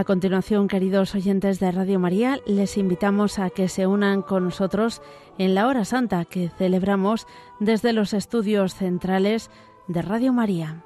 A continuación, queridos oyentes de Radio María, les invitamos a que se unan con nosotros en la hora santa que celebramos desde los estudios centrales de Radio María.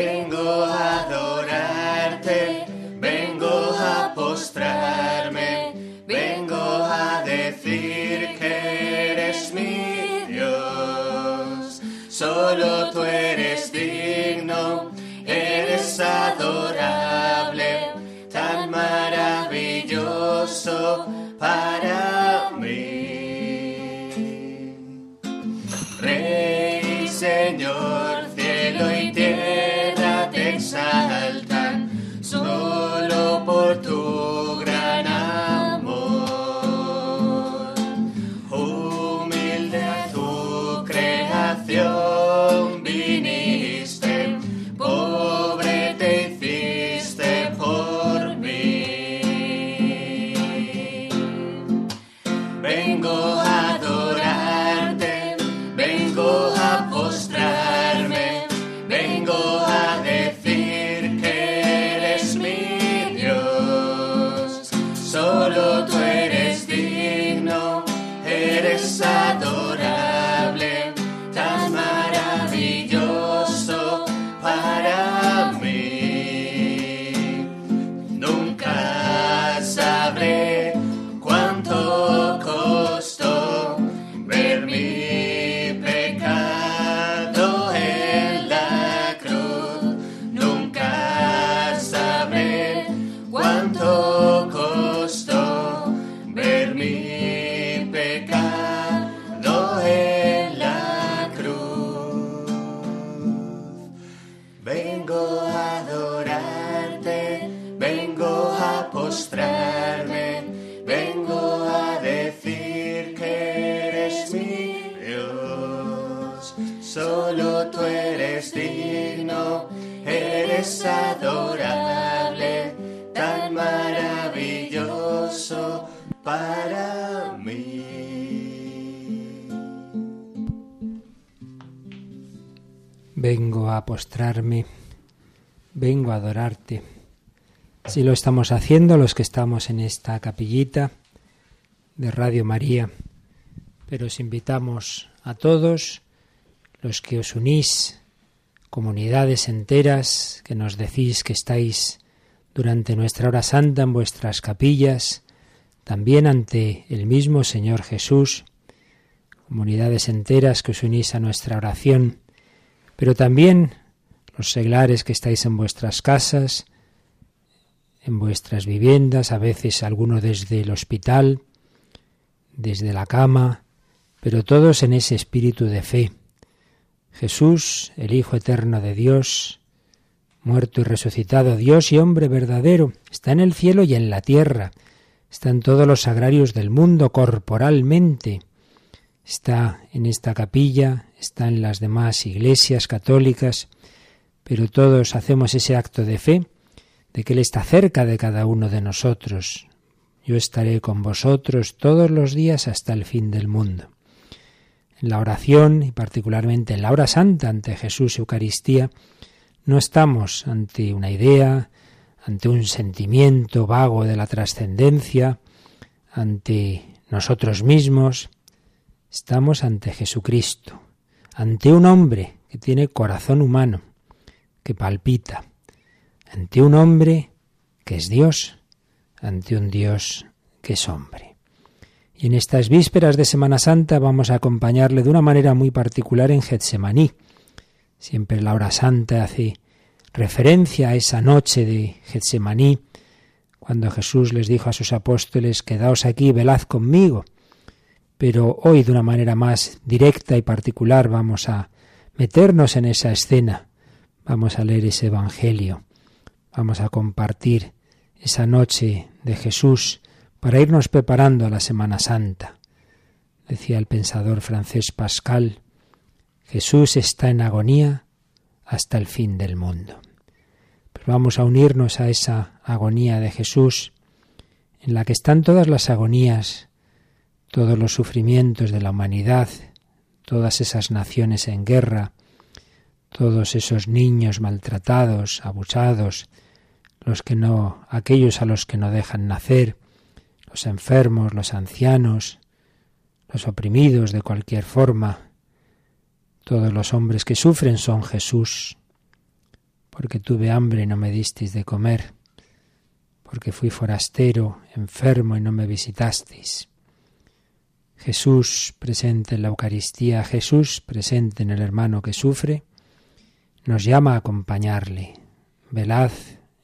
Vengo eres adorable, tan maravilloso para mí. Vengo a postrarme, vengo a adorarte. Si lo estamos haciendo los que estamos en esta capillita de Radio María, pero os invitamos a todos los que os unís, comunidades enteras que nos decís que estáis durante nuestra hora santa en vuestras capillas, también ante el mismo Señor Jesús, comunidades enteras que os unís a nuestra oración, pero también los seglares que estáis en vuestras casas, en vuestras viviendas, a veces alguno desde el hospital, desde la cama, pero todos en ese espíritu de fe. Jesús, el Hijo eterno de Dios, muerto y resucitado, Dios y hombre verdadero, está en el cielo y en la tierra, está en todos los sagrarios del mundo corporalmente, está en esta capilla, está en las demás iglesias católicas, pero todos hacemos ese acto de fe de que Él está cerca de cada uno de nosotros. Yo estaré con vosotros todos los días hasta el fin del mundo. En la oración, y particularmente en la hora santa ante Jesús Eucaristía, no estamos ante una idea, ante un sentimiento vago de la trascendencia, ante nosotros mismos, estamos ante Jesucristo, ante un hombre que tiene corazón humano, que palpita, ante un hombre que es Dios, ante un Dios que es hombre. Y en estas vísperas de Semana Santa vamos a acompañarle de una manera muy particular en Getsemaní. Siempre la hora santa hace referencia a esa noche de Getsemaní, cuando Jesús les dijo a sus apóstoles, quedaos aquí, velad conmigo. pero hoy de una manera más directa y particular vamos a meternos en esa escena, vamos a leer ese Evangelio, vamos a compartir esa noche de Jesús para irnos preparando a la Semana Santa. Decía el pensador francés Pascal, Jesús está en agonía hasta el fin del mundo. Pero vamos a unirnos a esa agonía de Jesús, en la que están todas las agonías todos los sufrimientos de la humanidad, todas esas naciones en guerra, todos esos niños maltratados, abusados, los que no, aquellos a los que no dejan nacer, los enfermos, los ancianos, los oprimidos de cualquier forma, todos los hombres que sufren son Jesús, porque tuve hambre y no me disteis de comer, porque fui forastero, enfermo y no me visitasteis. Jesús presente en la Eucaristía, Jesús presente en el hermano que sufre, nos llama a acompañarle. Velad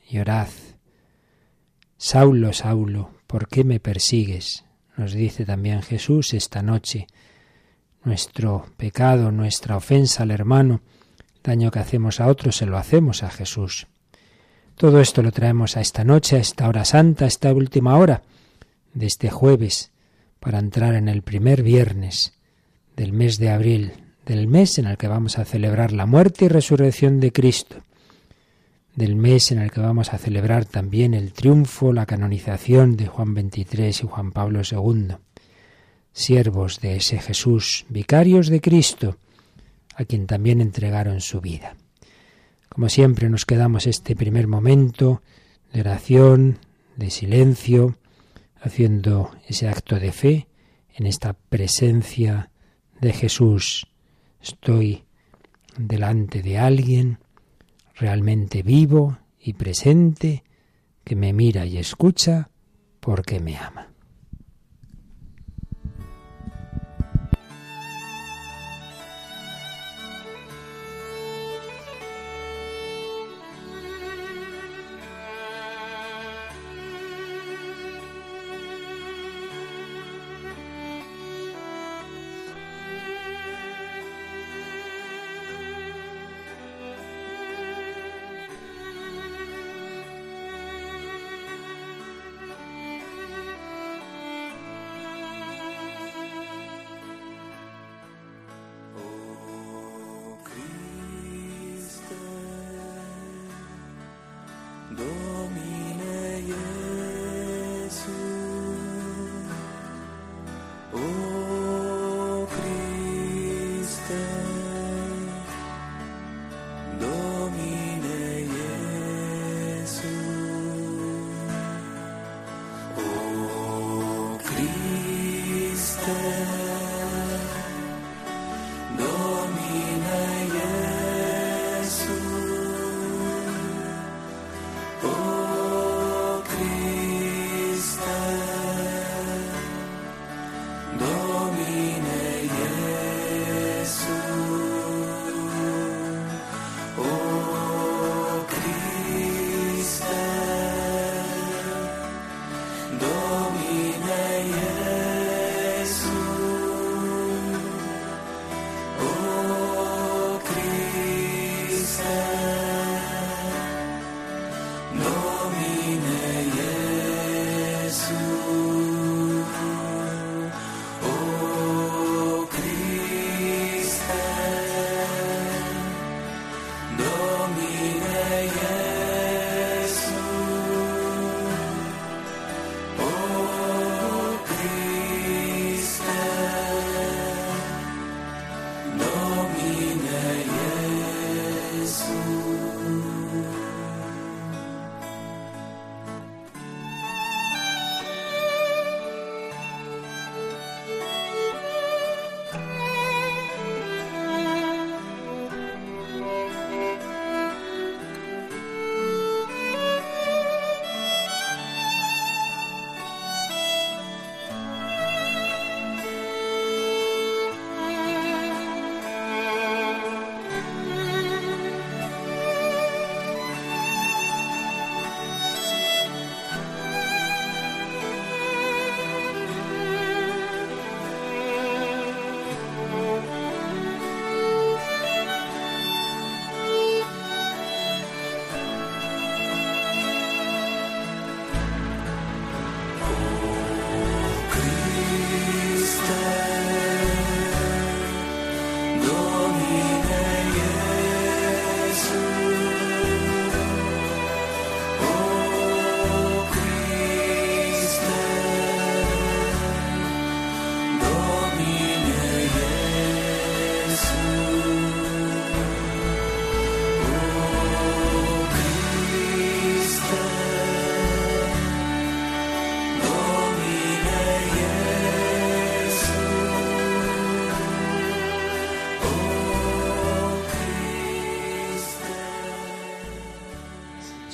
y orad. Saulo, Saulo, ¿por qué me persigues? Nos dice también Jesús esta noche. Nuestro pecado, nuestra ofensa al hermano, daño que hacemos a otros, se lo hacemos a Jesús. Todo esto lo traemos a esta noche, a esta hora santa, a esta última hora de este jueves para entrar en el primer viernes del mes de abril, del mes en el que vamos a celebrar la muerte y resurrección de Cristo, del mes en el que vamos a celebrar también el triunfo, la canonización de Juan XXIII y Juan Pablo II, siervos de ese Jesús, vicarios de Cristo, a quien también entregaron su vida. Como siempre nos quedamos este primer momento de oración, de silencio, haciendo ese acto de fe en esta presencia de Jesús. Estoy delante de alguien realmente vivo y presente que me mira y escucha porque me ama.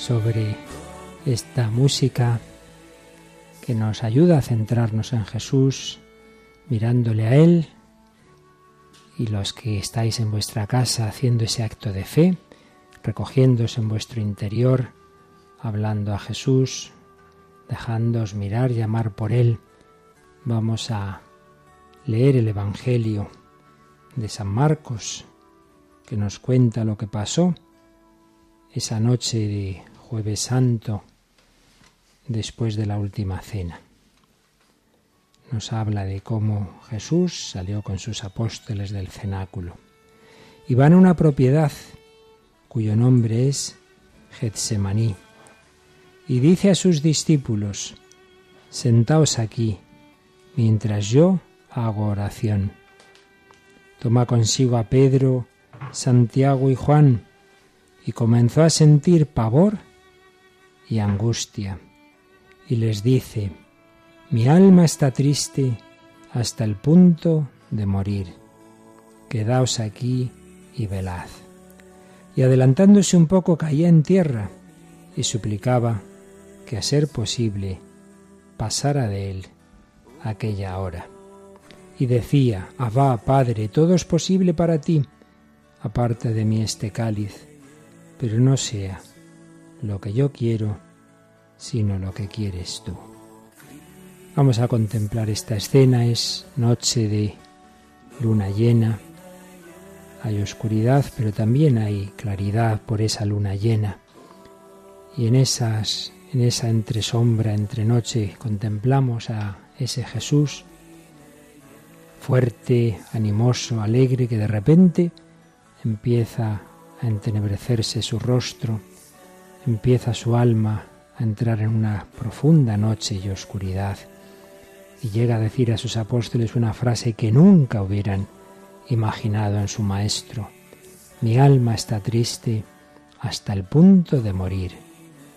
Sobre esta música que nos ayuda a centrarnos en Jesús, mirándole a Él, y los que estáis en vuestra casa haciendo ese acto de fe, recogiéndose en vuestro interior, hablando a Jesús, dejándoos mirar y amar por Él, vamos a leer el Evangelio de San Marcos, que nos cuenta lo que pasó esa noche de jueves santo después de la última cena. Nos habla de cómo Jesús salió con sus apóstoles del cenáculo y van a una propiedad cuyo nombre es Getsemaní y dice a sus discípulos, sentaos aquí mientras yo hago oración. Toma consigo a Pedro, Santiago y Juan y comenzó a sentir pavor y angustia y les dice, mi alma está triste hasta el punto de morir. Quedaos aquí y velad. Y adelantándose un poco caía en tierra y suplicaba que a ser posible pasara de él aquella hora. Y decía, Abba, Padre, todo es posible para ti, aparte de mí este cáliz, pero no sea lo que yo quiero, sino lo que quieres tú. Vamos a contemplar esta escena, es noche de luna llena, hay oscuridad, pero también hay claridad por esa luna llena. Y en esas en esa entresombra, entre noche, contemplamos a ese Jesús fuerte, animoso, alegre, que de repente empieza a entenebrecerse su rostro, empieza su alma a entrar en una profunda noche y oscuridad, y llega a decir a sus apóstoles una frase que nunca hubieran imaginado en su Maestro. Mi alma está triste hasta el punto de morir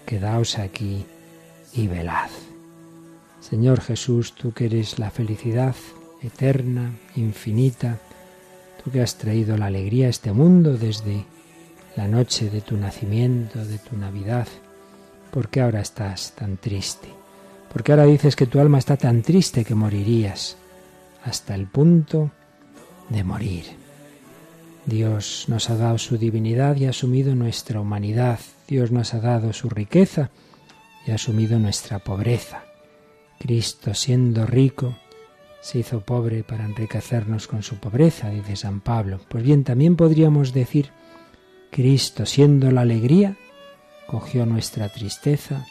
quedaos aquí y velad. Señor Jesús, tú que eres la felicidad eterna, infinita, tú que has traído la alegría a este mundo desde la noche de tu nacimiento, de tu Navidad, ¿por qué ahora estás tan triste? ¿Por qué ahora dices que tu alma está tan triste que morirías hasta el punto de morir? Dios nos ha dado su divinidad y ha asumido nuestra humanidad Dios nos ha dado su riqueza y ha asumido nuestra pobreza. Cristo, siendo rico, se hizo pobre para enriquecernos con su pobreza, dice San Pablo. Pues bien, también podríamos decir, Cristo, siendo la alegría, cogió nuestra tristeza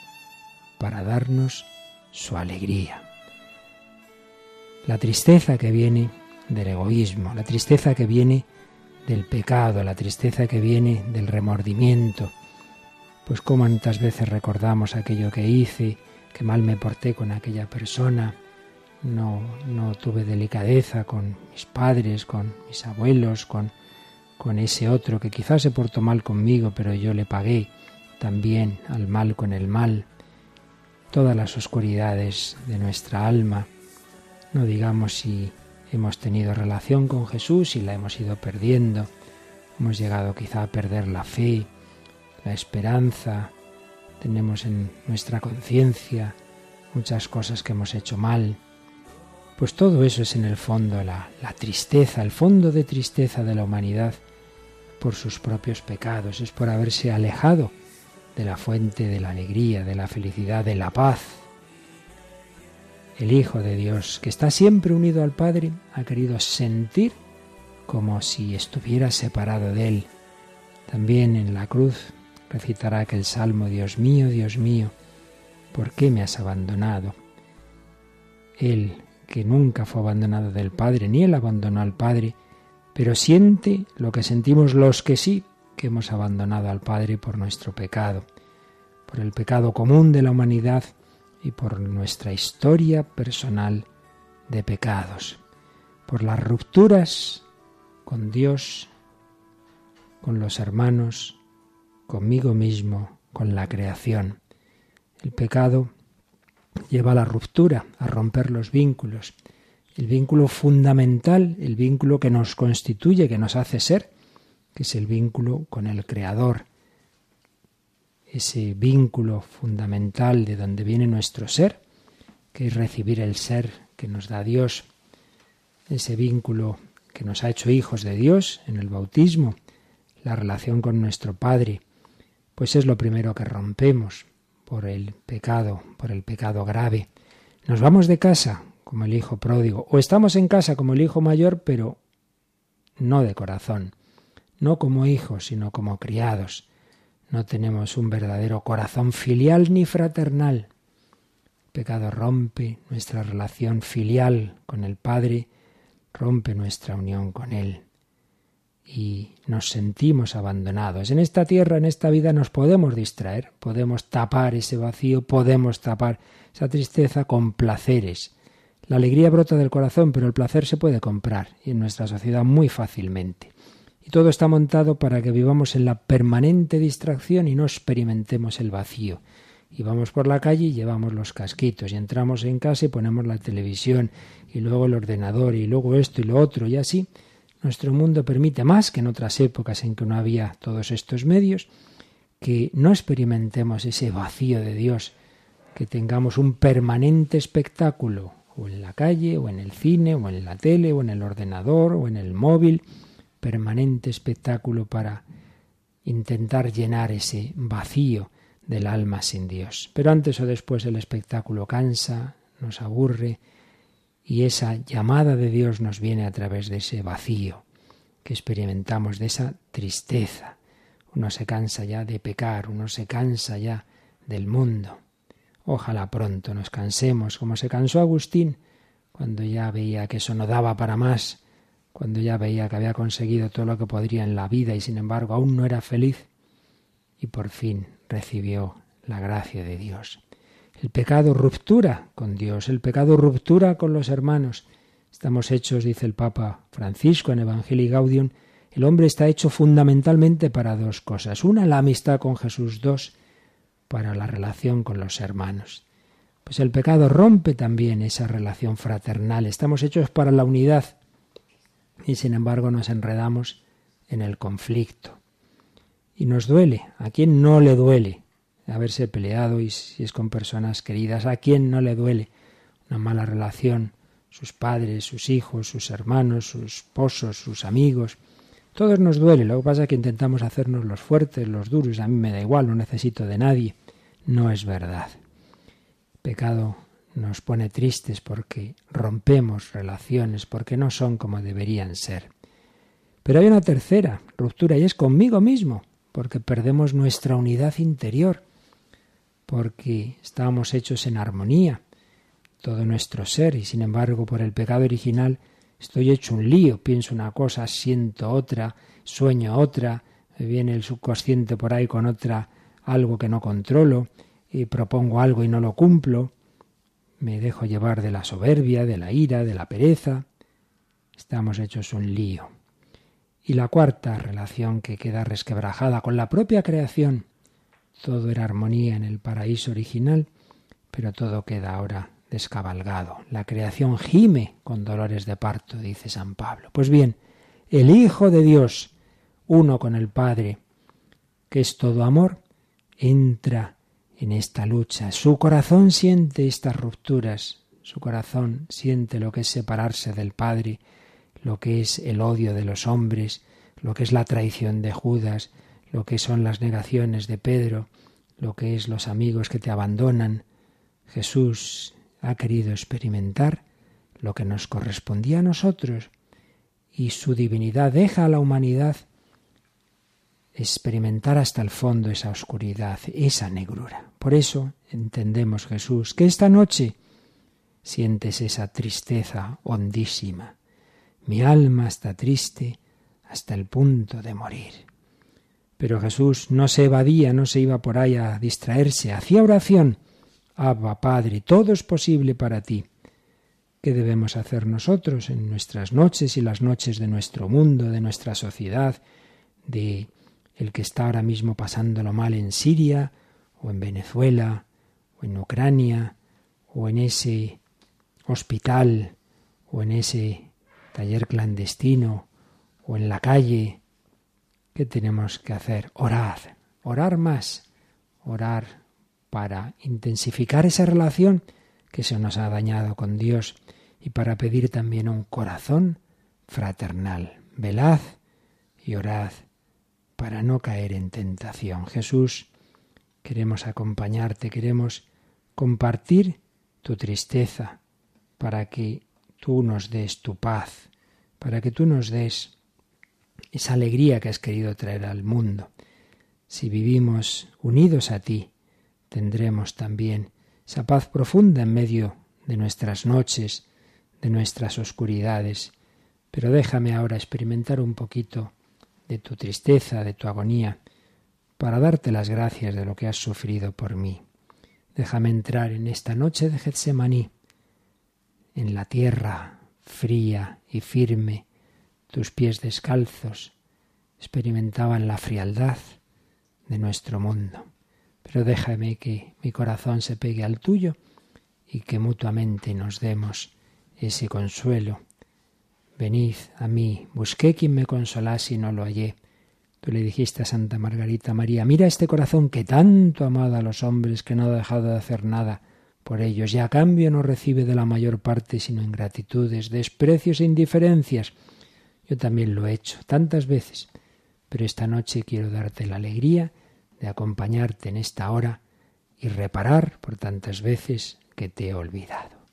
para darnos su alegría. La tristeza que viene del egoísmo, la tristeza que viene del pecado, la tristeza que viene del remordimiento, pues cuántas veces recordamos aquello que hice, que mal me porté con aquella persona, no, no tuve delicadeza con mis padres, con mis abuelos, con, con ese otro que quizás se portó mal conmigo, pero yo le pagué también al mal con el mal. Todas las oscuridades de nuestra alma, no digamos si hemos tenido relación con Jesús y la hemos ido perdiendo, hemos llegado quizá a perder la fe, la esperanza, tenemos en nuestra conciencia muchas cosas que hemos hecho mal. Pues todo eso es en el fondo la, la, tristeza, el fondo de tristeza de la humanidad por sus propios pecados, es por haberse alejado de la fuente de la alegría, de la felicidad, de la paz. El Hijo de Dios, que está siempre unido al Padre, ha querido sentir como si estuviera separado de Él. También en la cruz recitará aquel salmo, Dios mío, Dios mío, ¿por qué me has abandonado? Él, que nunca fue abandonado del Padre, ni él abandonó al Padre, pero siente lo que sentimos los que sí, que hemos abandonado al Padre por nuestro pecado, por el pecado común de la humanidad y por nuestra historia personal de pecados, por las rupturas con Dios, con los hermanos, conmigo mismo, con la creación. El pecado lleva a la ruptura, a romper los vínculos. El vínculo fundamental, el vínculo que nos constituye, que nos hace ser, que es el vínculo con el Creador. ese vínculo fundamental de donde viene nuestro ser, que es recibir el ser que nos da Dios, ese vínculo que nos ha hecho hijos de Dios en el bautismo, la relación con nuestro Padre, pues es lo primero que rompemos por el pecado, por el pecado grave. Nos vamos de casa como el hijo pródigo, o estamos en casa como el hijo mayor, pero no de corazón, no como hijos, sino como criados. No tenemos un verdadero corazón filial ni fraternal. El pecado rompe nuestra relación filial con el Padre, rompe nuestra unión con Él y nos sentimos abandonados. En esta tierra, en esta vida, nos podemos distraer, podemos tapar ese vacío, podemos tapar esa tristeza con placeres. La alegría brota del corazón, pero el placer se puede comprar y en nuestra sociedad muy fácilmente. Y todo está montado para que vivamos en la permanente distracción y no experimentemos el vacío. Y vamos por la calle y llevamos los casquitos y entramos en casa y ponemos la televisión y luego el ordenador y luego esto y lo otro y así nuestro mundo permite más que en otras épocas en que no había todos estos medios, que no experimentemos ese vacío de Dios, que tengamos un permanente espectáculo, o en la calle, o en el cine, o en la tele, o en el ordenador, o en el móvil, permanente espectáculo para intentar llenar ese vacío del alma sin Dios. Pero antes o después el espectáculo cansa, nos aburre, y esa llamada de Dios nos viene a través de ese vacío que experimentamos, de esa tristeza. Uno se cansa ya de pecar, uno se cansa ya del mundo. Ojalá pronto nos cansemos, como se cansó Agustín, cuando ya veía que eso no daba para más, cuando ya veía que había conseguido todo lo que podría en la vida y sin embargo aún no era feliz, y por fin recibió la gracia de Dios. El pecado ruptura con Dios, el pecado ruptura con los hermanos. Estamos hechos, dice el Papa Francisco en Evangelii Gaudium, el hombre está hecho fundamentalmente para dos cosas. Una, la amistad con Jesús. Dos, para la relación con los hermanos. Pues el pecado rompe también esa relación fraternal. Estamos hechos para la unidad y sin embargo nos enredamos en el conflicto. Y nos duele. ¿A quién no le duele? haberse peleado y si es con personas queridas, ¿a quién no le duele una mala relación? Sus padres, sus hijos, sus hermanos, sus esposos, sus amigos. Todos nos duele, lo que pasa es que intentamos hacernos los fuertes, los duros, a mí me da igual, no necesito de nadie. No es verdad. pecado nos pone tristes porque rompemos relaciones, porque no son como deberían ser. Pero hay una tercera ruptura y es conmigo mismo, porque perdemos nuestra unidad interior porque estábamos hechos en armonía, todo nuestro ser, y sin embargo por el pecado original estoy hecho un lío, pienso una cosa, siento otra, sueño otra, viene el subconsciente por ahí con otra, algo que no controlo, y propongo algo y no lo cumplo, me dejo llevar de la soberbia, de la ira, de la pereza, estamos hechos un lío. Y la cuarta relación que queda resquebrajada con la propia creación, todo era armonía en el paraíso original, pero todo queda ahora descabalgado. La creación gime con dolores de parto, dice San Pablo. Pues bien, el Hijo de Dios, uno con el Padre, que es todo amor, entra en esta lucha. Su corazón siente estas rupturas, su corazón siente lo que es separarse del Padre, lo que es el odio de los hombres, lo que es la traición de Judas, lo que son las negaciones de Pedro, lo que es los amigos que te abandonan. Jesús ha querido experimentar lo que nos correspondía a nosotros y su divinidad deja a la humanidad experimentar hasta el fondo esa oscuridad, esa negrura. Por eso entendemos, Jesús, que esta noche sientes esa tristeza hondísima. Mi alma está triste hasta el punto de morir. Pero Jesús no se evadía, no se iba por ahí a distraerse, hacía oración. Abba, Padre, todo es posible para ti. ¿Qué debemos hacer nosotros en nuestras noches y las noches de nuestro mundo, de nuestra sociedad, de el que está ahora mismo pasándolo mal en Siria, o en Venezuela, o en Ucrania, o en ese hospital, o en ese taller clandestino, o en la calle, ¿Qué tenemos que hacer? Orad, orar más, orar para intensificar esa relación que se nos ha dañado con Dios y para pedir también un corazón fraternal. Velad y orad para no caer en tentación. Jesús, queremos acompañarte, queremos compartir tu tristeza para que tú nos des tu paz, para que tú nos des esa alegría que has querido traer al mundo. Si vivimos unidos a ti, tendremos también esa paz profunda en medio de nuestras noches, de nuestras oscuridades. Pero déjame ahora experimentar un poquito de tu tristeza, de tu agonía, para darte las gracias de lo que has sufrido por mí. Déjame entrar en esta noche de Getsemaní, en la tierra fría y firme, tus pies descalzos experimentaban la frialdad de nuestro mundo. Pero déjame que mi corazón se pegue al tuyo y que mutuamente nos demos ese consuelo. Venid a mí, busqué quien me consolase y no lo hallé. Tú le dijiste a Santa Margarita María, mira este corazón que tanto ha amado a los hombres que no ha dejado de hacer nada por ellos y a cambio no recibe de la mayor parte sino ingratitudes, desprecios e indiferencias. Yo también lo he hecho tantas veces, pero esta noche quiero darte la alegría de acompañarte en esta hora y reparar por tantas veces que te he olvidado.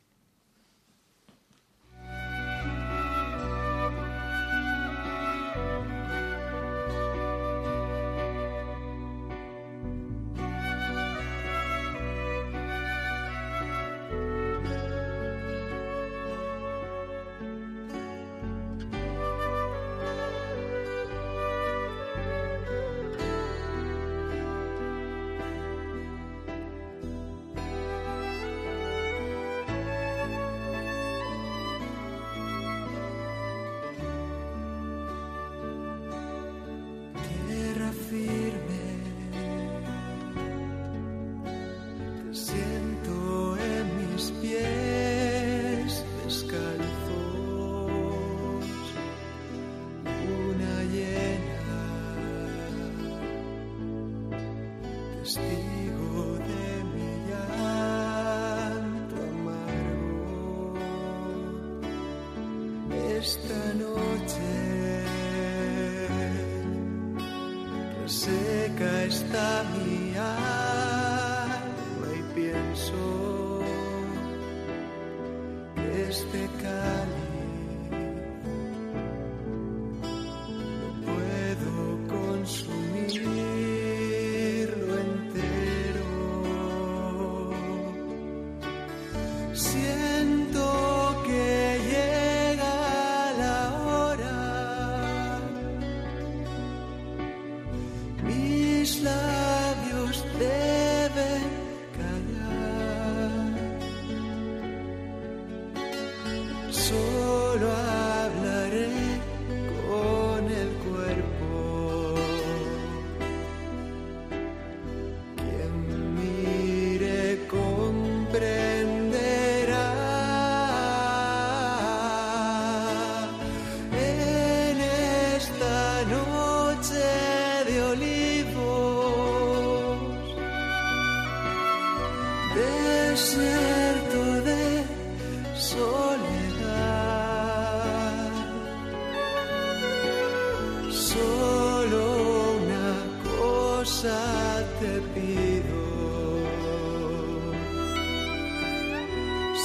te pido.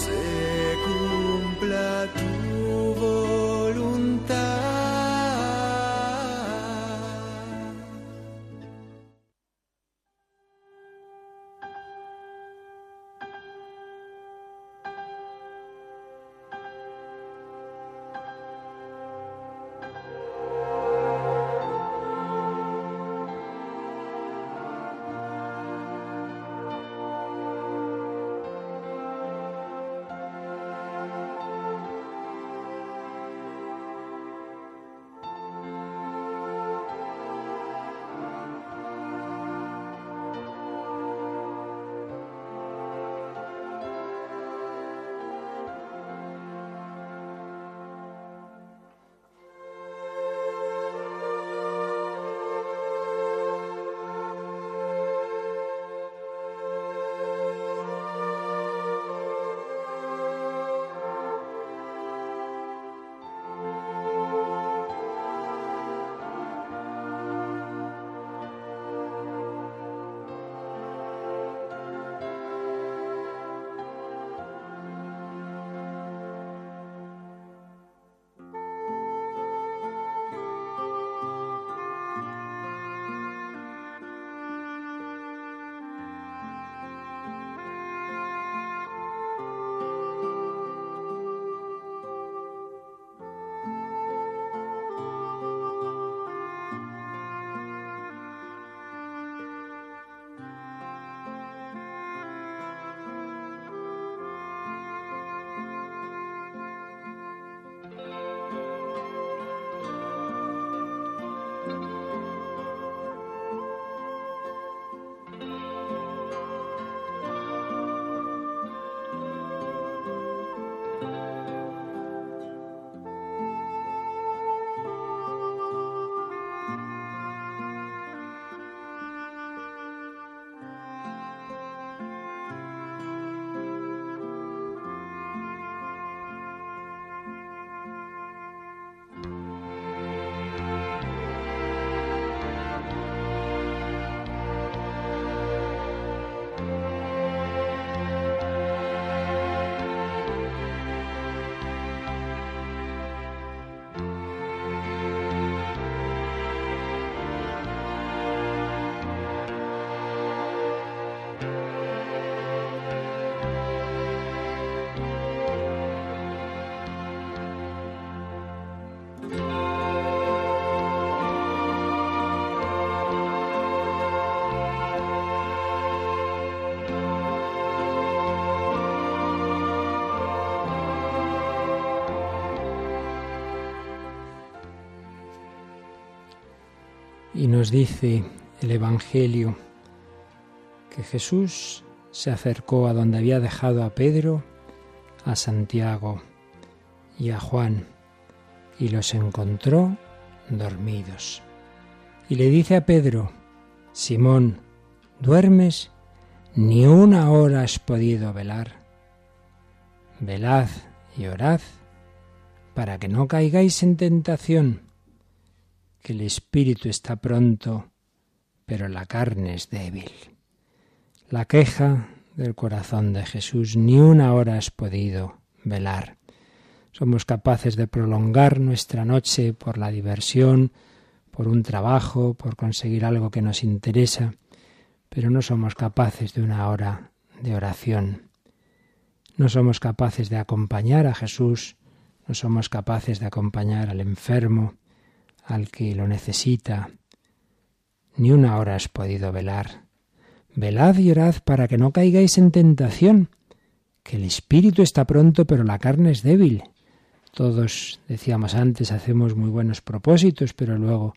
Se cumpla tu Nos dice el Evangelio que Jesús se acercó a donde había dejado a Pedro, a Santiago y a Juan, y los encontró dormidos. Y le dice a Pedro, Simón, ¿duermes? Ni una hora has podido velar. Velad y orad para que no caigáis en tentación, que el espíritu está pronto, pero la carne es débil. La queja del corazón de Jesús, ni una hora has podido velar. Somos capaces de prolongar nuestra noche por la diversión, por un trabajo, por conseguir algo que nos interesa, pero no somos capaces de una hora de oración. No somos capaces de acompañar a Jesús, no somos capaces de acompañar al enfermo, al que lo necesita. Ni una hora has podido velar. Velad y orad para que no caigáis en tentación, que el espíritu está pronto, pero la carne es débil. Todos, decíamos antes, hacemos muy buenos propósitos, pero luego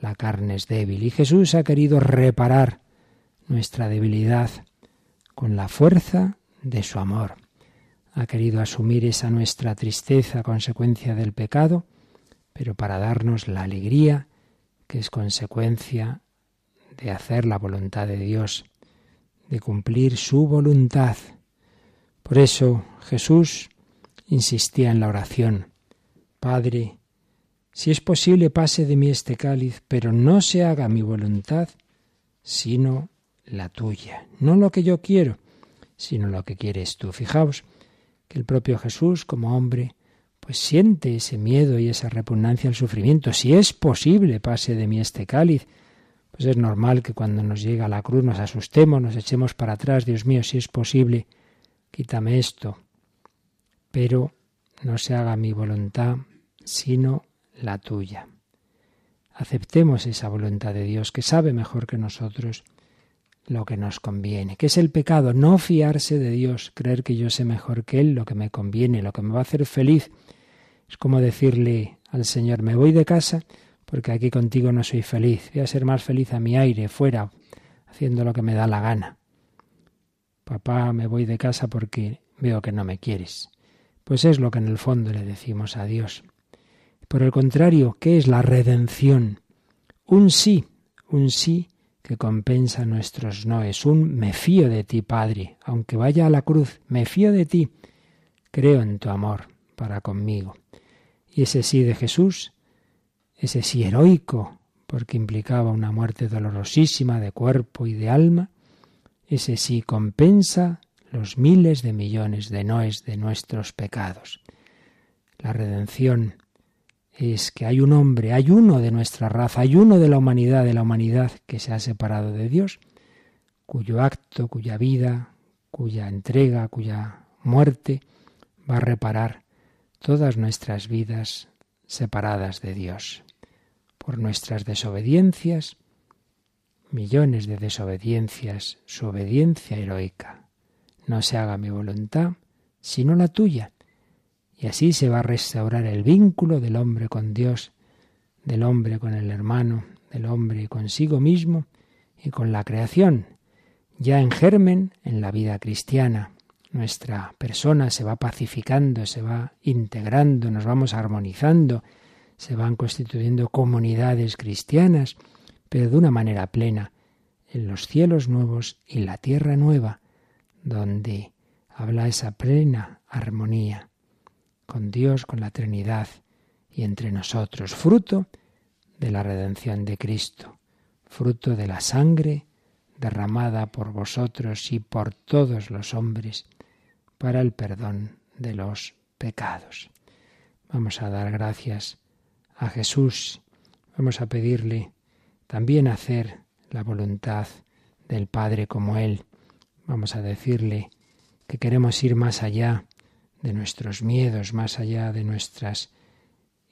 la carne es débil. Y Jesús ha querido reparar nuestra debilidad con la fuerza de su amor. Ha querido asumir esa nuestra tristeza consecuencia del pecado, pero para darnos la alegría que es consecuencia de hacer la voluntad de Dios, de cumplir su voluntad. Por eso Jesús insistía en la oración. Padre, si es posible pase de mí este cáliz, pero no se haga mi voluntad, sino la tuya. No lo que yo quiero, sino lo que quieres tú. Fijaos que el propio Jesús, como hombre, pues siente ese miedo y esa repugnancia al sufrimiento. Si es posible pase de mí este cáliz, pues es normal que cuando nos llega la cruz nos asustemos, nos echemos para atrás, Dios mío, si es posible, quítame esto. Pero no se haga mi voluntad, sino la tuya. Aceptemos esa voluntad de Dios que sabe mejor que nosotros lo que nos conviene. ¿Qué es el pecado? No fiarse de Dios, creer que yo sé mejor que Él lo que me conviene, lo que me va a hacer feliz. Es como decirle al Señor, me voy de casa porque aquí contigo no soy feliz, voy a ser más feliz a mi aire, fuera, haciendo lo que me da la gana. Papá, me voy de casa porque veo que no me quieres. Pues es lo que en el fondo le decimos a Dios. Por el contrario, ¿qué es la redención? Un sí, un sí que compensa nuestros noes, un me fío de ti, Padre, aunque vaya a la cruz, me fío de ti, creo en tu amor para conmigo. Y ese sí de Jesús, ese sí heroico, porque implicaba una muerte dolorosísima de cuerpo y de alma, ese sí compensa los miles de millones de noes de nuestros pecados. La redención es que hay un hombre, hay uno de nuestra raza, hay uno de la humanidad, de la humanidad que se ha separado de Dios, cuyo acto, cuya vida, cuya entrega, cuya muerte va a reparar todas nuestras vidas separadas de Dios. Por nuestras desobediencias, millones de desobediencias, su obediencia heroica. No se haga mi voluntad, sino la tuya. Y así se va a restaurar el vínculo del hombre con Dios, del hombre con el hermano, del hombre consigo mismo y con la creación, ya en germen en la vida cristiana. Nuestra persona se va pacificando, se va integrando, nos vamos armonizando, se van constituyendo comunidades cristianas, pero de una manera plena, en los cielos nuevos y la tierra nueva, donde habla esa plena armonía con Dios, con la Trinidad y entre nosotros, fruto de la redención de Cristo, fruto de la sangre derramada por vosotros y por todos los hombres para el perdón de los pecados. Vamos a dar gracias a Jesús, vamos a pedirle también hacer la voluntad del Padre como Él. Vamos a decirle que queremos ir más allá de nuestros miedos, más allá de nuestras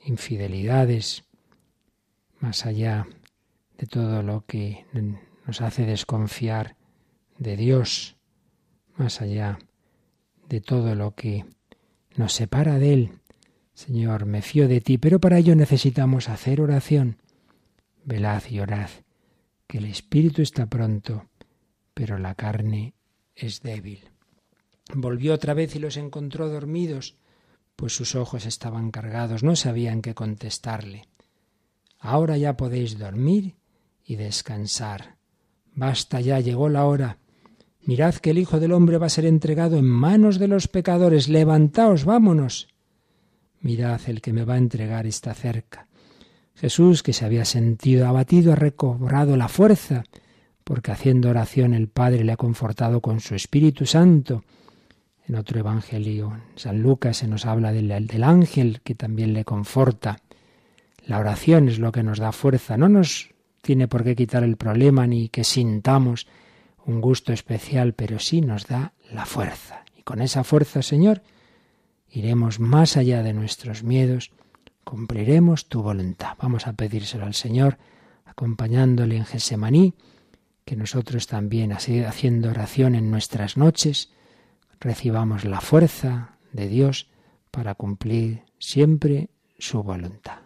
infidelidades, más allá de todo lo que nos hace desconfiar de Dios, más allá de todo lo que nos separa de Él. Señor, me fío de ti, pero para ello necesitamos hacer oración. velad y orad, que el espíritu está pronto, pero la carne es débil. Volvió otra vez y los encontró dormidos, pues sus ojos estaban cargados, no sabían qué contestarle. Ahora ya podéis dormir y descansar. Basta ya, llegó la hora. Mirad que el Hijo del Hombre va a ser entregado en manos de los pecadores. Levantaos, vámonos. Mirad, el que me va a entregar está cerca. Jesús, que se había sentido abatido, ha recobrado la fuerza, porque haciendo oración el Padre le ha confortado con su Espíritu Santo. En otro Evangelio, San Lucas, se nos habla del, del ángel que también le conforta. La oración es lo que nos da fuerza, no nos tiene por qué quitar el problema ni que sintamos un gusto especial, pero sí nos da la fuerza. Y con esa fuerza, Señor, iremos más allá de nuestros miedos, cumpliremos tu voluntad. Vamos a pedírselo al Señor, acompañándole en Gesemaní, que nosotros también, haciendo oración en nuestras noches, recibamos la fuerza de Dios para cumplir siempre su voluntad.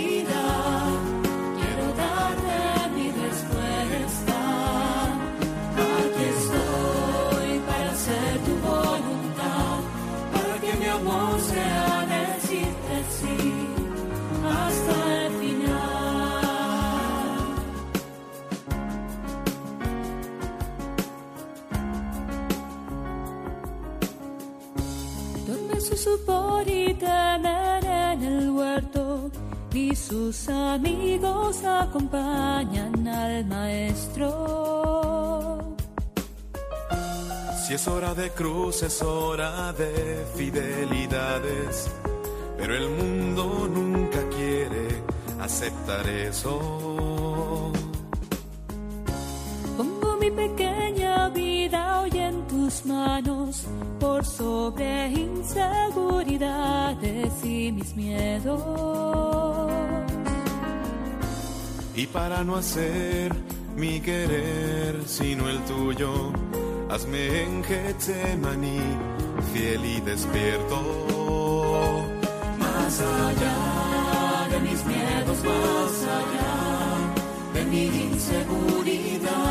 temer en el huerto y sus amigos acompañan al maestro. Si es hora de cruz, es hora de fidelidades, pero el mundo nunca quiere aceptar eso. Mi pequeña vida hoy en tus manos por sobre inseguridades y mis miedos. Y para no hacer mi querer sino el tuyo, hazme en Getsemaní fiel y despierto. Más allá de mis miedos, más allá de mi inseguridad,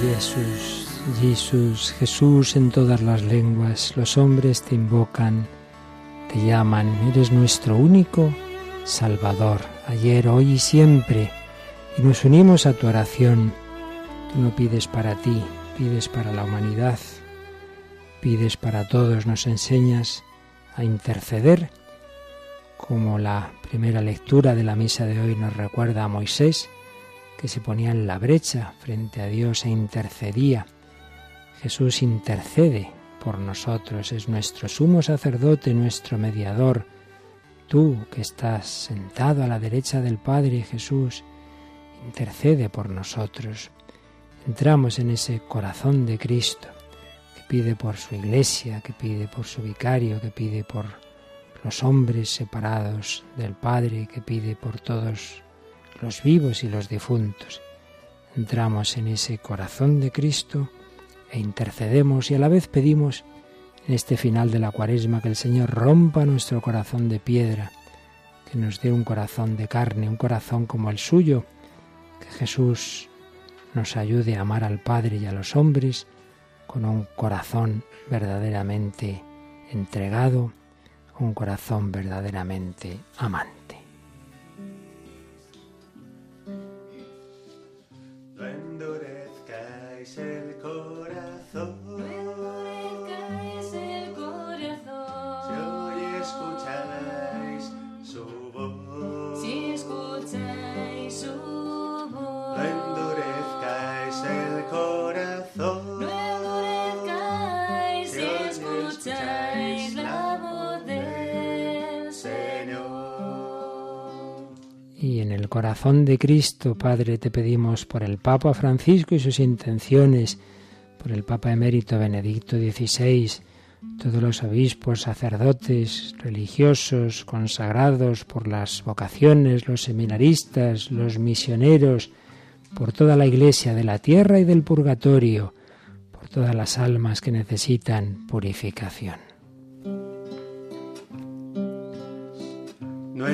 Jesús, Jesús, Jesús en todas las lenguas, los hombres te invocan, te llaman, eres nuestro único Salvador, ayer, hoy y siempre, y nos unimos a tu oración. Tú no pides para ti, pides para la humanidad, pides para todos, nos enseñas a interceder, como la primera lectura de la misa de hoy nos recuerda a Moisés, que se ponía en la brecha frente a Dios e intercedía. Jesús intercede por nosotros, es nuestro sumo sacerdote, nuestro mediador. Tú que estás sentado a la derecha del Padre Jesús, intercede por nosotros. Entramos en ese corazón de Cristo, que pide por su iglesia, que pide por su vicario, que pide por los hombres separados del Padre, que pide por todos los vivos y los difuntos. Entramos en ese corazón de Cristo e intercedemos y a la vez pedimos en este final de la cuaresma que el Señor rompa nuestro corazón de piedra, que nos dé un corazón de carne, un corazón como el suyo, que Jesús nos ayude a amar al Padre y a los hombres con un corazón verdaderamente entregado, un corazón verdaderamente amante. Endurezcáis el corazón de Cristo, Padre, te pedimos por el Papa Francisco y sus intenciones, por el Papa emérito Benedicto XVI, todos los obispos, sacerdotes, religiosos, consagrados, por las vocaciones, los seminaristas, los misioneros, por toda la Iglesia de la tierra y del purgatorio, por todas las almas que necesitan purificación. No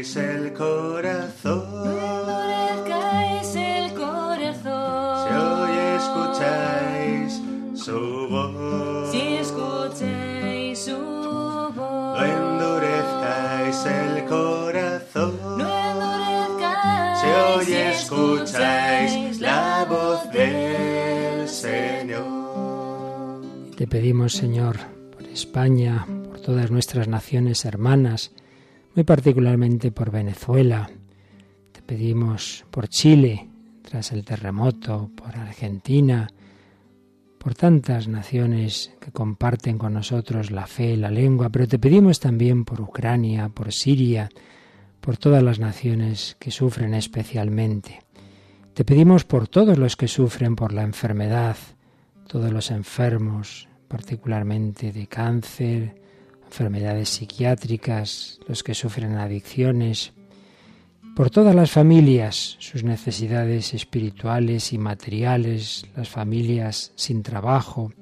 endurezcáis el corazón. endurezcáis el corazón. Si hoy escucháis su voz. Si escucháis su No voz. endurezcáis el corazón. No endurezcáis Si hoy si escucháis la voz del Señor. Te pedimos, Señor, por España, por todas nuestras naciones hermanas, muy particularmente por Venezuela. Te pedimos por Chile, tras el terremoto, por Argentina, por tantas naciones que comparten con nosotros la fe, la lengua, pero te pedimos también por Ucrania, por Siria, por todas las naciones que sufren especialmente. Te pedimos por todos los que sufren por la enfermedad, todos los enfermos, particularmente de cáncer, enfermedades psiquiátricas, los que sufren adicciones, por todas las familias, sus necesidades espirituales y materiales, las familias sin trabajo,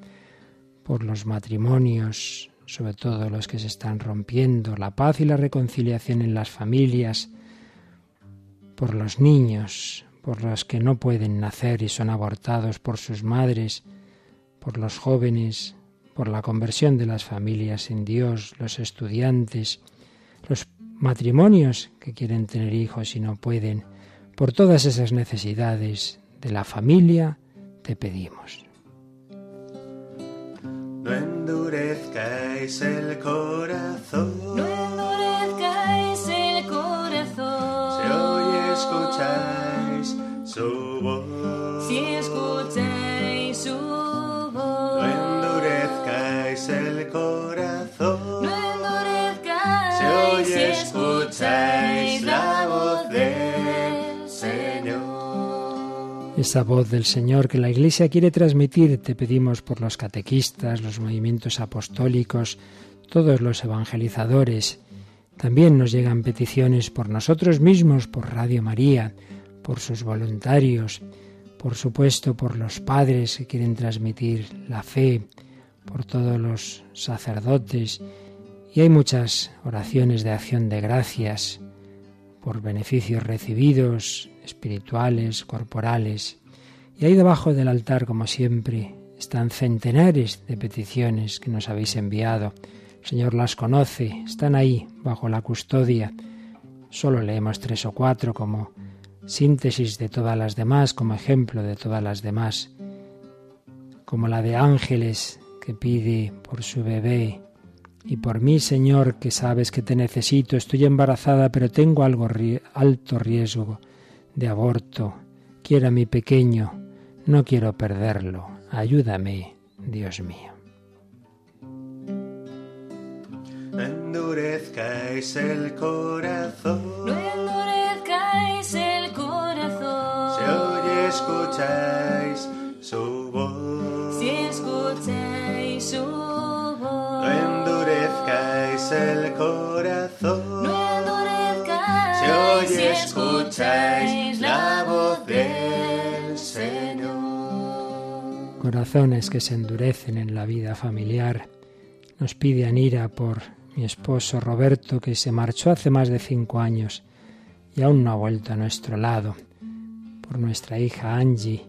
por los matrimonios, sobre todo los que se están rompiendo, la paz y la reconciliación en las familias, por los niños, por los que no pueden nacer y son abortados por sus madres, por los jóvenes, por la conversión de las familias en Dios, los estudiantes, los matrimonios que quieren tener hijos y no pueden, por todas esas necesidades de la familia, te pedimos. No endurezcáis el corazón. Esa voz del Señor que la Iglesia quiere transmitir, te pedimos por los catequistas, los movimientos apostólicos, todos los evangelizadores. También nos llegan peticiones por nosotros mismos, por Radio María, por sus voluntarios, por supuesto por los padres que quieren transmitir la fe, por todos los sacerdotes. Y hay muchas oraciones de acción de gracias por beneficios recibidos, espirituales, corporales. Y ahí debajo del altar, como siempre, están centenares de peticiones que nos habéis enviado. El Señor las conoce, están ahí, bajo la custodia. Solo leemos tres o cuatro como síntesis de todas las demás, como ejemplo de todas las demás, como la de Ángeles que pide por su bebé y por mí, Señor, que sabes que te necesito, estoy embarazada, pero tengo algo ri- alto riesgo de aborto. Quiero a mi pequeño, no quiero perderlo. Ayúdame, Dios mío. No endurezcáis el corazón. No endurezcáis el corazón. Si hoy escucháis su el corazón. No endurezcáis Si hoy si escucháis la voz del Señor. Corazones que se endurecen en la vida familiar. Nos pide Anira por mi esposo Roberto, que se marchó hace más de cinco años y aún no ha vuelto a nuestro lado. Por nuestra hija Angie,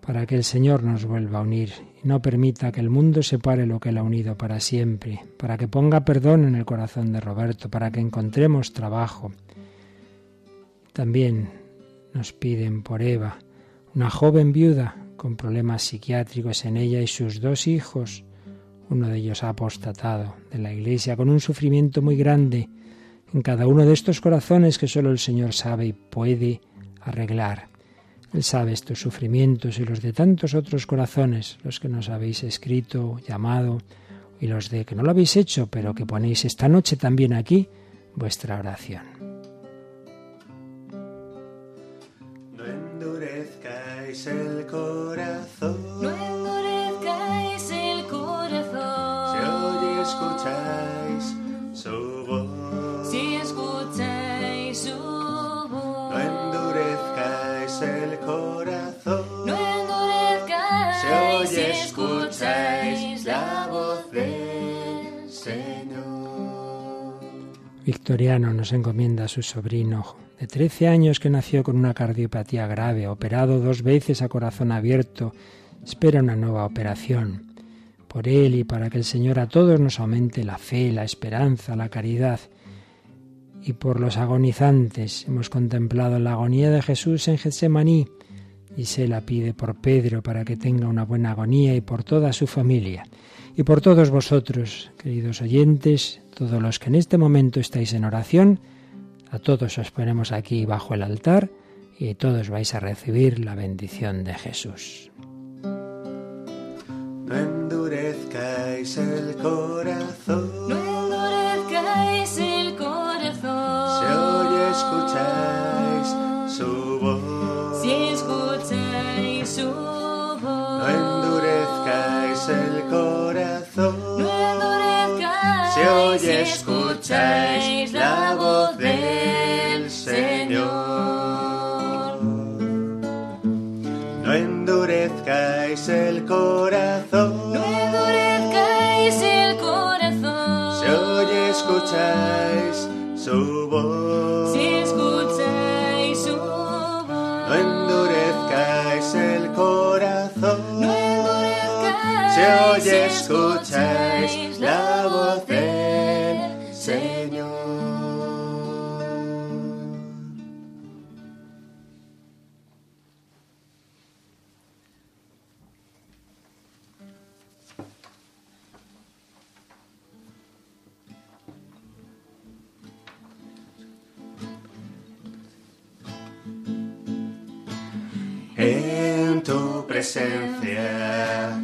para que el Señor nos vuelva a unir y no permita que el mundo separe lo que Él ha unido para siempre, para que ponga perdón en el corazón de Roberto, para que encontremos trabajo. También Nos piden por Eva, una joven viuda con problemas psiquiátricos en ella y sus dos hijos. Uno de ellos ha apostatado de la iglesia con un sufrimiento muy grande en cada uno de estos corazones que solo el Señor sabe y puede arreglar. Él sabe estos sufrimientos y los de tantos otros corazones, los que nos habéis escrito, llamado, y los de que no lo habéis hecho, pero que ponéis esta noche también aquí vuestra oración. No endurezcáis el corazón. Escucháis la voz del Señor. Victoriano nos encomienda a su sobrino de 13 años que nació con una cardiopatía grave, operado dos veces a corazón abierto, espera una nueva operación. Por él y para que el Señor a todos nos aumente la fe, la esperanza, la caridad. Y por los agonizantes hemos contemplado la agonía de Jesús en Getsemaní y se la pide por Pedro para que tenga una buena agonía y por toda su familia. Y por todos vosotros, queridos oyentes, todos los que en este momento estáis en oración, a todos os ponemos aquí bajo el altar y todos vais a recibir la bendición de Jesús. No endurezcáis el corazón. Escucháis En tu presencia,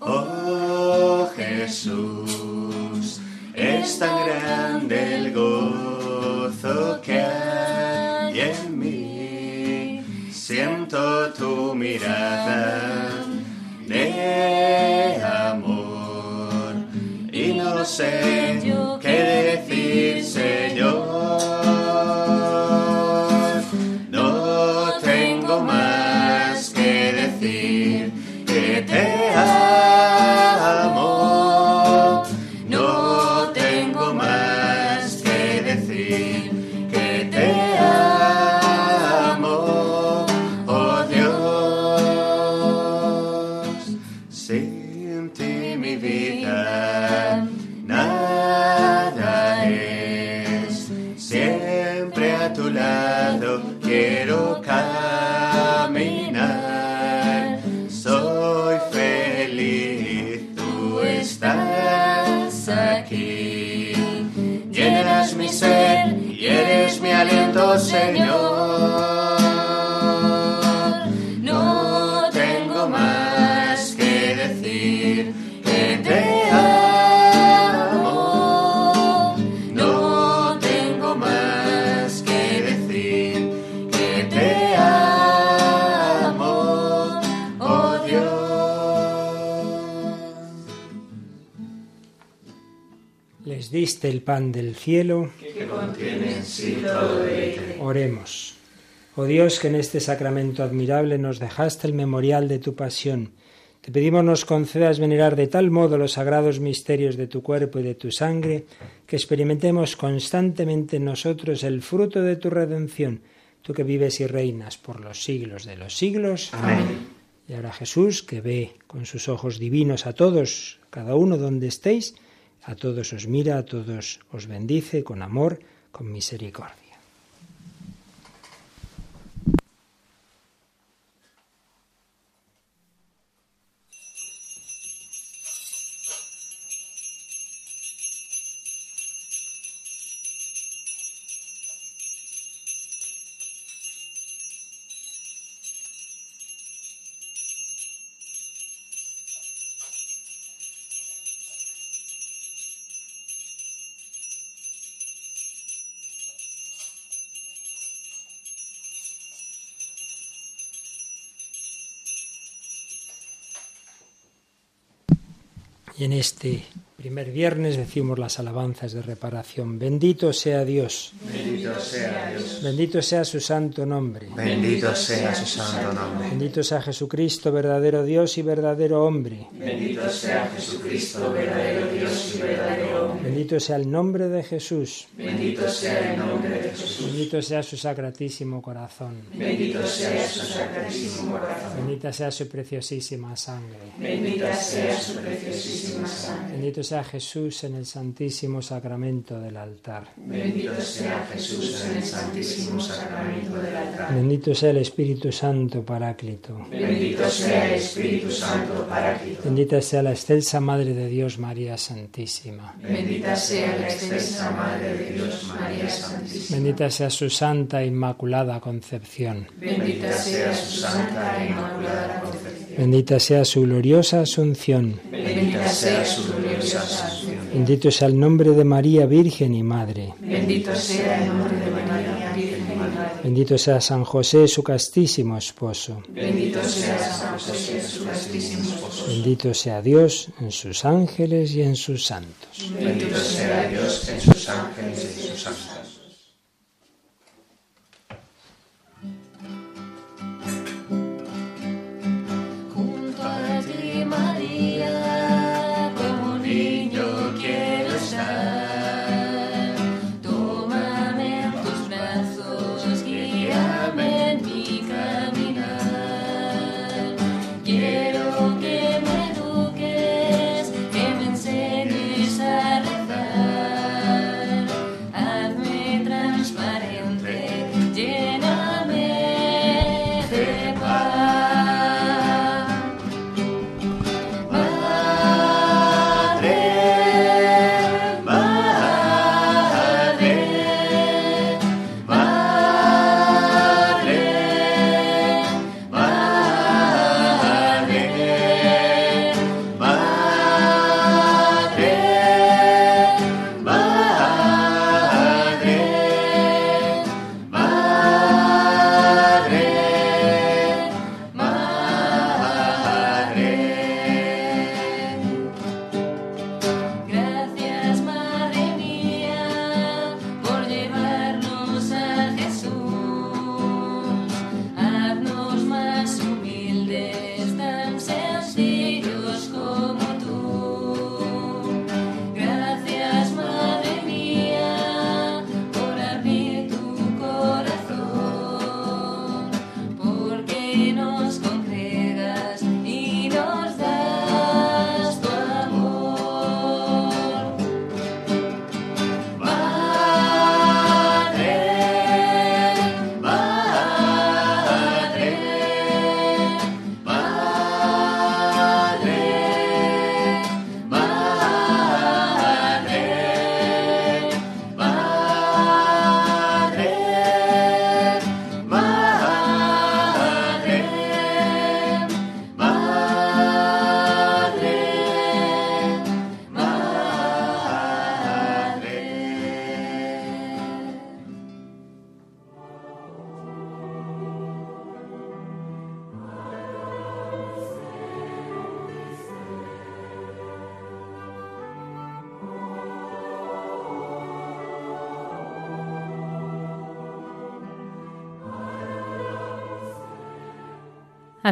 oh Jesús, es tan grande el gozo que hay en mí. Siento tu mirada de amor y no sé El pan del cielo. Oremos. Oh Dios, que en este sacramento admirable nos dejaste el memorial de tu pasión. Te pedimos nos concedas venerar de tal modo los sagrados misterios de tu cuerpo y de tu sangre, que experimentemos constantemente en nosotros el fruto de tu redención, tú que vives y reinas por los siglos de los siglos. Amén. Y ahora Jesús, que ve con sus ojos divinos a todos, cada uno donde estéis, a todos os mira, a todos os bendice con amor, con misericordia. En este primer viernes decimos las alabanzas de reparación. Bendito sea Dios. Bendito sea Dios. Bendito sea su santo nombre. Bendito sea su santo nombre. Bendito sea Jesucristo, verdadero Dios y verdadero hombre. Bendito sea Jesucristo, verdadero Dios y verdadero hombre. Bendito sea el nombre de Jesús. Bendito sea el nombre de Jesús. Bendito sea su sacratísimo corazón. Bendito sea su sacratísimo corazón. Bendita sea su preciosísima sangre. Bendita sea su preciosísima sangre. Bendito sea Jesús en el santísimo sacramento del altar. Bendito sea Jesús en el santísimo sacramento del altar. Bendito sea el Espíritu Santo Paráclito. Bendito sea el Espíritu Santo Paráclito. Bendita sea la excelsa Madre de Dios María Santísima. Bendita sea la excelsa Madre de Dios María Santísima. Bendita sea su santa e inmaculada concepción. Bendita sea su santa e inmaculada concepción. Bendita sea su gloriosa asunción. Bendita sea su gloriosa asunción. Bendito sea el nombre de María Virgen y Madre. Bendito sea el nombre de María Virgen y Madre. Bendito sea San José, su castísimo esposo. Bendito sea San José, su castísimo esposo. Bendito sea Dios en sus ángeles y en sus santos. Bendito sea Dios en sus ángeles y en sus santos.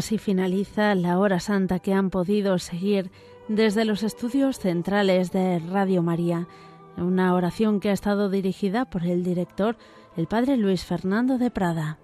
Así finaliza la hora santa que han podido seguir desde los estudios centrales de Radio María, una oración que ha estado dirigida por el director, el padre Luis Fernando de Prada.